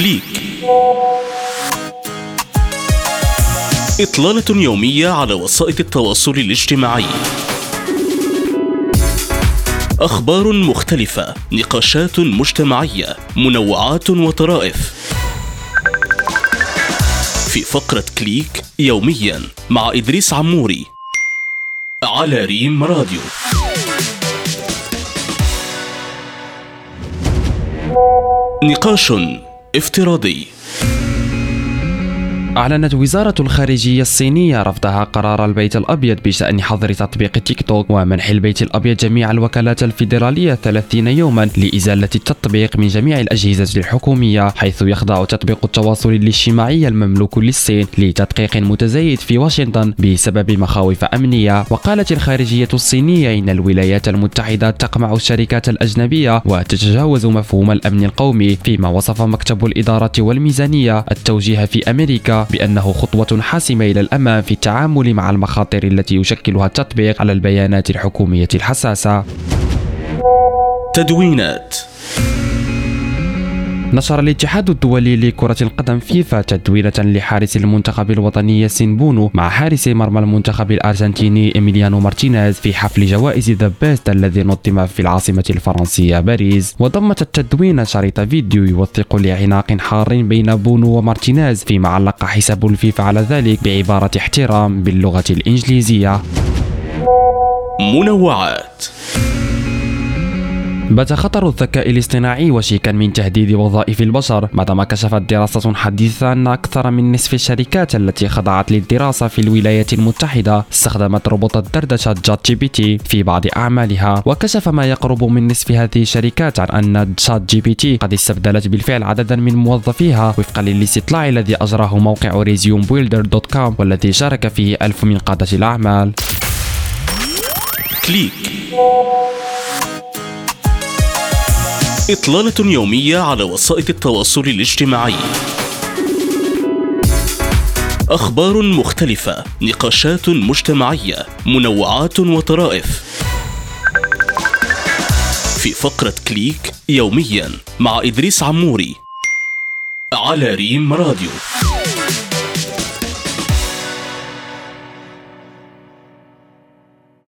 كليك إطلالة يومية على وسائل التواصل الاجتماعي. أخبار مختلفة نقاشات مجتمعية منوعات وطرائف. في فقرة كليك يوميا مع إدريس عموري على ريم راديو. نقاش افتراضي. أعلنت وزارة الخارجية الصينية رفضها قرار البيت الأبيض بشأن حظر تطبيق تيك توك ومنح البيت الأبيض جميع الوكالات الفيدرالية 30 يوما لإزالة التطبيق من جميع الأجهزة الحكومية حيث يخضع تطبيق التواصل الاجتماعي المملوك للصين لتدقيق متزايد في واشنطن بسبب مخاوف أمنية. وقالت الخارجية الصينية إن الولايات المتحدة تقمع الشركات الأجنبية وتتجاوز مفهوم الأمن القومي فيما وصف مكتب الإدارة والميزانية التوجيه في أمريكا. بأنه خطوة حاسمة إلى الأمام في التعامل مع المخاطر التي يشكلها التطبيق على البيانات الحكومية الحساسة. تدوينات. نشر الاتحاد الدولي لكرة القدم فيفا تدوينة لحارس المنتخب الوطني ياسين بونو مع حارس مرمى المنتخب الأرجنتيني إيميليانو مارتينيز في حفل جوائز The Best الذي نظم في العاصمة الفرنسية باريس. وضمت التدوينة شريط فيديو يوثق لعناق حار بين بونو ومارتينيز فيما علق حساب الفيفا على ذلك بعبارة احترام باللغة الإنجليزية. منوعات. بات خطر الذكاء الاصطناعي وشيكا من تهديد وظائف البشر بعدما كشفت دراسة حديثة أن أكثر من نصف الشركات التي خضعت للدراسة في الولايات المتحدة استخدمت روبوت الدردشة ChatGPT في بعض أعمالها. وكشف ما يقرب من نصف هذه الشركات عن أن ChatGPT قد استبدلت بالفعل عددا من موظفيها وفقا للاستطلاع الذي أجراه موقع Resume Builder dot com والذي شارك فيه ألف من قادة الأعمال. كليك. إطلالة يومية على وسائل التواصل الاجتماعي. أخبار مختلفة نقاشات مجتمعية منوعات وطرائف. في فقرة كليك يوميا مع إدريس عموري على ريم راديو.